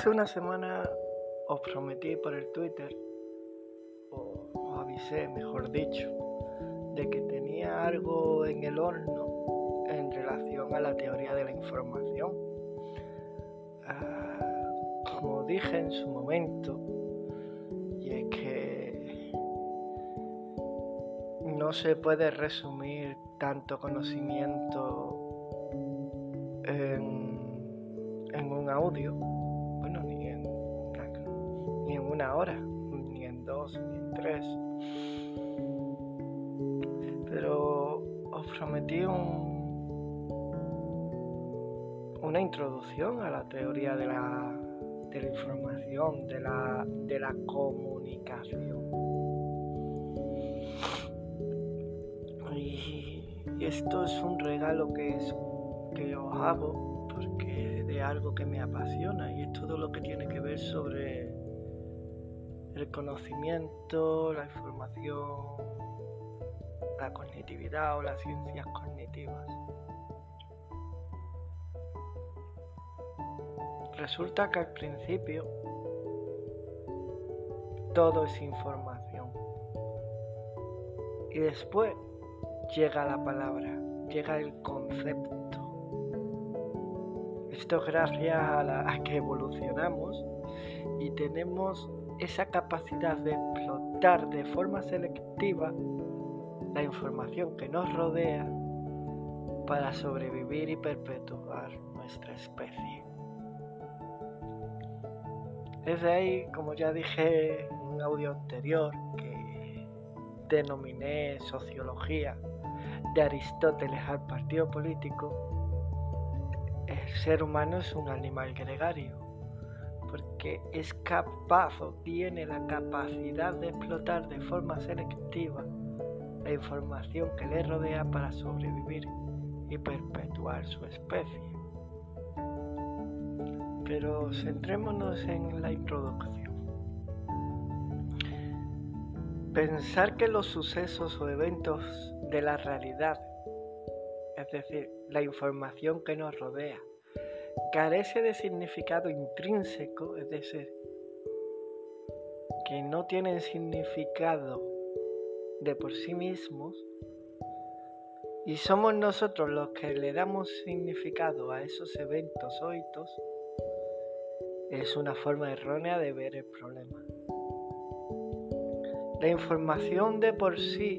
Hace una semana os prometí por el Twitter, o os avisé, mejor dicho, de que tenía algo en el horno en relación a la teoría de la información. Ah, como dije en su momento, y es que no se puede resumir tanto conocimiento en, en un audio una hora, ni en dos, ni en tres. Pero os prometí una introducción a la teoría de la, información, de la, de la comunicación. Y, esto es un regalo que, es, que os hago porque de algo que me apasiona y es todo lo que tiene que ver sobre el conocimiento, la información, la cognitividad o las ciencias cognitivas. Resulta que al principio todo es información. Y después llega la palabra, llega el concepto. Esto es gracias a, a que evolucionamos y tenemos esa capacidad de explotar de forma selectiva la información que nos rodea para sobrevivir y perpetuar nuestra especie. Desde ahí, como ya dije en un audio anterior que denominé sociología de Aristóteles al partido político, el ser humano es un animal gregario porque es capaz o tiene la capacidad de explotar de forma selectiva la información que le rodea para sobrevivir y perpetuar su especie. Pero centrémonos en la introducción. Pensar que los sucesos o eventos de la realidad, es decir, la información que nos rodea, carece de significado intrínseco, es decir, que no tienen significado de por sí mismos, y somos nosotros los que le damos significado a esos eventos o hitos, es una forma errónea de ver el problema. La información de por sí,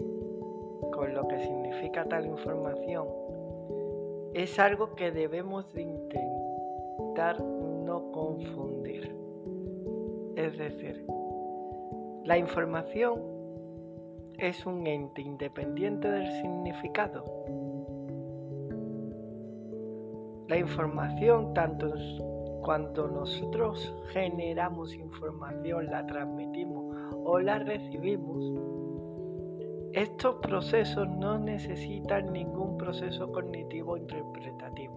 con lo que significa tal información, es algo que debemos de intentar no confundir. Es decir, la información es un ente independiente del significado. La información, tanto cuando nosotros generamos información, la transmitimos o la recibimos, estos procesos no necesitan ningún proceso cognitivo interpretativo.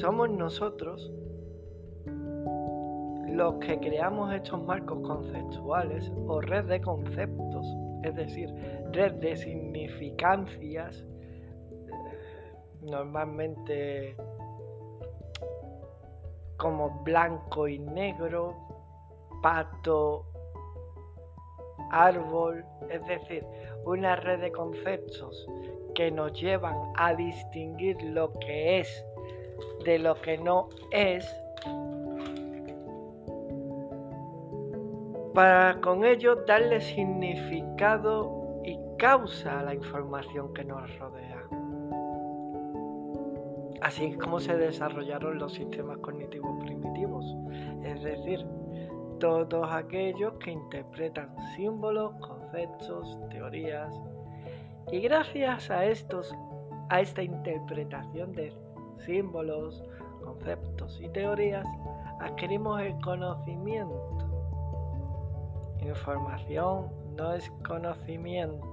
Somos nosotros los que creamos estos marcos conceptuales o red de conceptos, es decir, red de significancias, eh, normalmente como blanco y negro, pato, árbol, es decir, una red de conceptos que nos llevan a distinguir lo que es de lo que no es, para con ello darle significado y causa a la información que nos rodea. Así es como se desarrollaron los sistemas cognitivos primitivos, es decir, todos aquellos que interpretan símbolos, conceptos, teorías, y gracias a estos, a esta interpretación de símbolos, conceptos y teorías, adquirimos el conocimiento. Información no es conocimiento.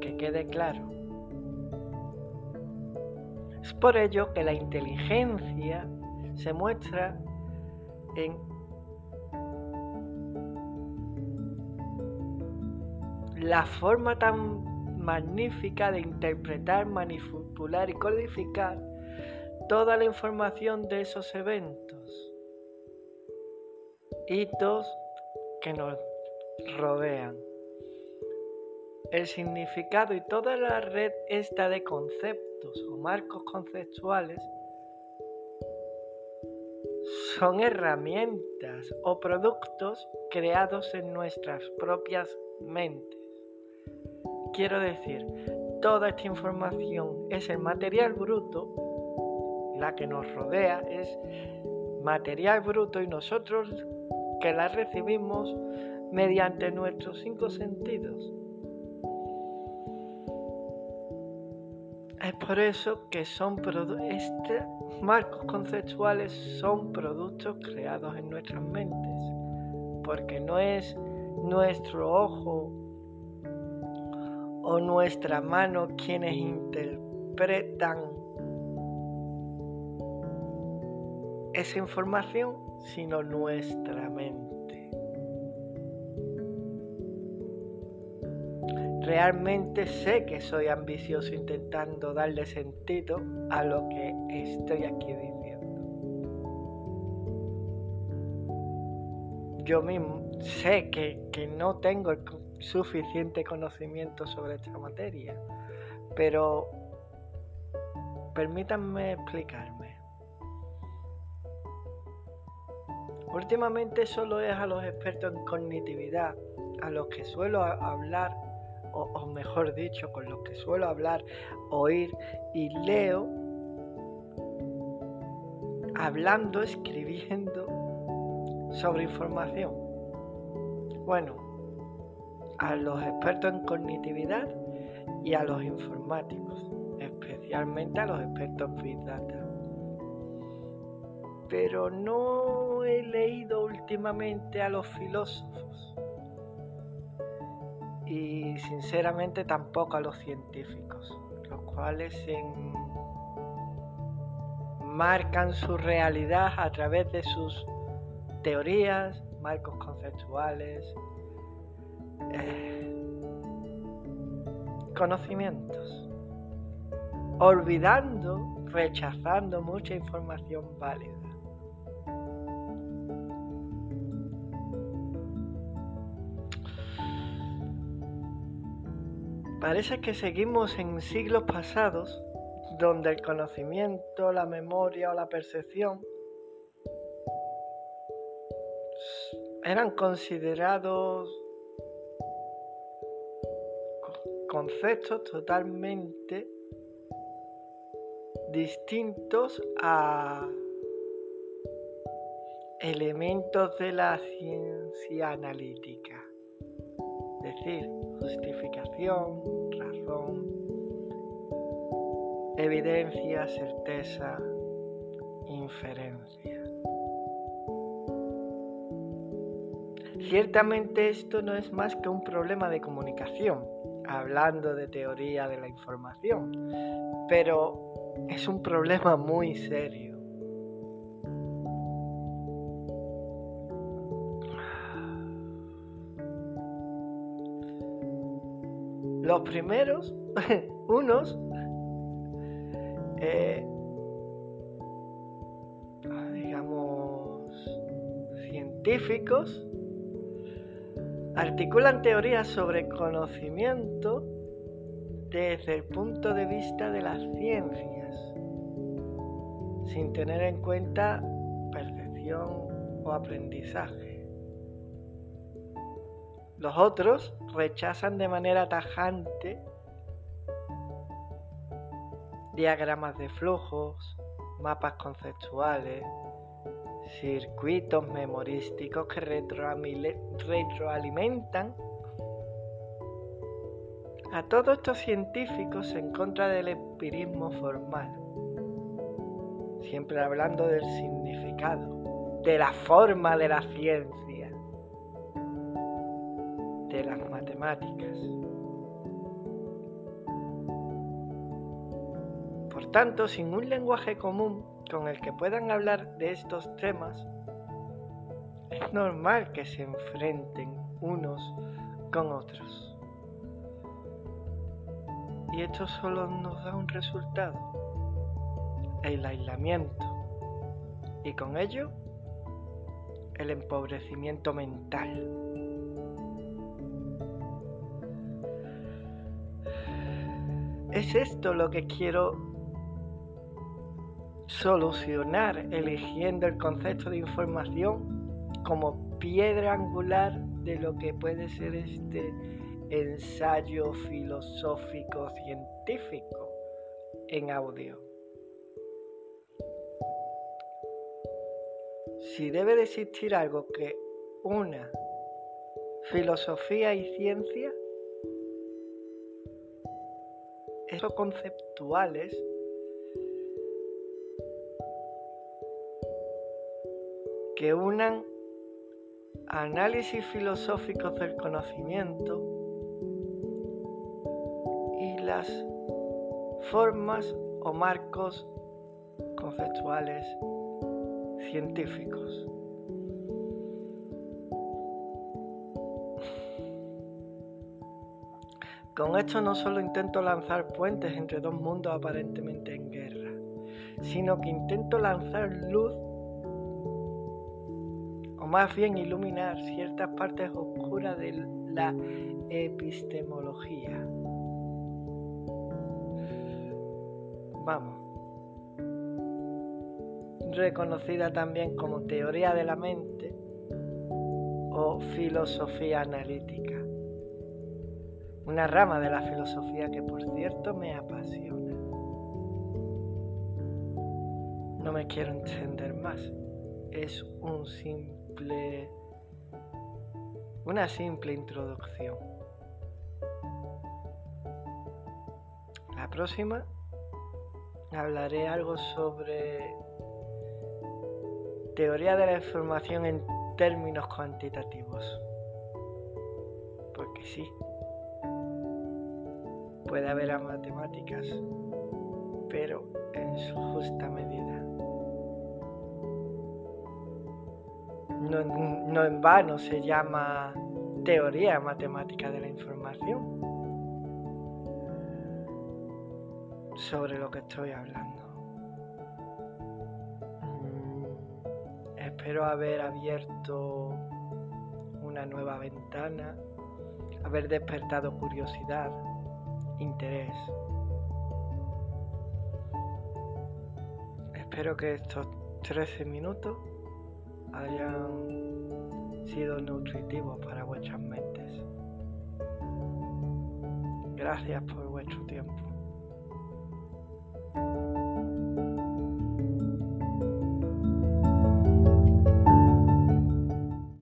Que quede claro. Es por ello que la inteligencia se muestra en la forma tan magnífica de interpretar, manipular y codificar toda la información de esos eventos, hitos que nos rodean. El significado y toda la red esta de conceptos o marcos conceptuales son herramientas o productos creados en nuestras propias mentes. Quiero decir, toda esta información es el material bruto, la que nos rodea es material bruto y nosotros que la recibimos mediante nuestros cinco sentidos. Es por eso que son estos marcos conceptuales son productos creados en nuestras mentes, porque no es nuestro ojo o nuestra mano quienes interpretan esa información, sino nuestra mente. Realmente sé que soy ambicioso intentando darle sentido a lo que estoy aquí diciendo. Yo mismo sé que, no tengo suficiente conocimiento sobre esta materia, pero permítanme explicarme. Últimamente solo es a los expertos en cognitividad a los que suelo hablar o, mejor dicho, con los que suelo hablar, oír y leo, hablando, escribiendo sobre información. Bueno, a los expertos en cognitividad y a los informáticos, especialmente a los expertos en Big Data. Pero no he leído últimamente a los filósofos y sinceramente tampoco a los científicos, los cuales marcan su realidad a través de sus teorías, marcos conceptuales, eh, conocimientos, olvidando, rechazando mucha información válida. Parece que seguimos en siglos pasados donde el conocimiento, la memoria o la percepción eran considerados conceptos totalmente distintos a elementos de la ciencia analítica decir, justificación, razón, evidencia, certeza, inferencia. Ciertamente esto no es más que un problema de comunicación, hablando de teoría de la información, pero es un problema muy serio. los primeros, unos, eh, digamos, científicos, articulan teorías sobre conocimiento desde el punto de vista de las ciencias, sin tener en cuenta percepción o aprendizaje. Los otros rechazan de manera tajante diagramas de flujos, mapas conceptuales, circuitos memorísticos que retroalimentan a todos estos científicos en contra del empirismo formal, siempre hablando del significado, de la forma de la ciencia de las matemáticas. Tanto, sin un lenguaje común con el que puedan hablar de estos temas, es normal que se enfrenten unos con otros. Y esto solo nos da un resultado, el aislamiento. Y con ello, el empobrecimiento mental. Es esto lo que quiero solucionar eligiendo el concepto de información como piedra angular de lo que puede ser este ensayo filosófico científico en audio. Si debe de existir algo que una filosofía y ciencia, es conceptuales que unan análisis filosóficos del conocimiento y las formas o marcos conceptuales científicos. Con esto no solo intento lanzar puentes entre dos mundos aparentemente en guerra, sino que intento lanzar luz más bien iluminar ciertas partes oscuras de la epistemología. Vamos. Reconocida también como teoría de la mente o filosofía analítica una rama de la filosofía que por cierto me apasiona. No me quiero entender más, es un simple una simple introducción. La próxima hablaré algo sobre teoría de la información en términos cuantitativos. Porque sí, puede haber a matemáticas, pero en su justa medida. No, en vano se llama teoría matemática de la información sobre lo que estoy hablando. Mm, espero haber abierto una nueva ventana, haber despertado curiosidad interés. Espero que estos 13 minutos hayan sido nutritivos para vuestras mentes. Gracias por vuestro tiempo.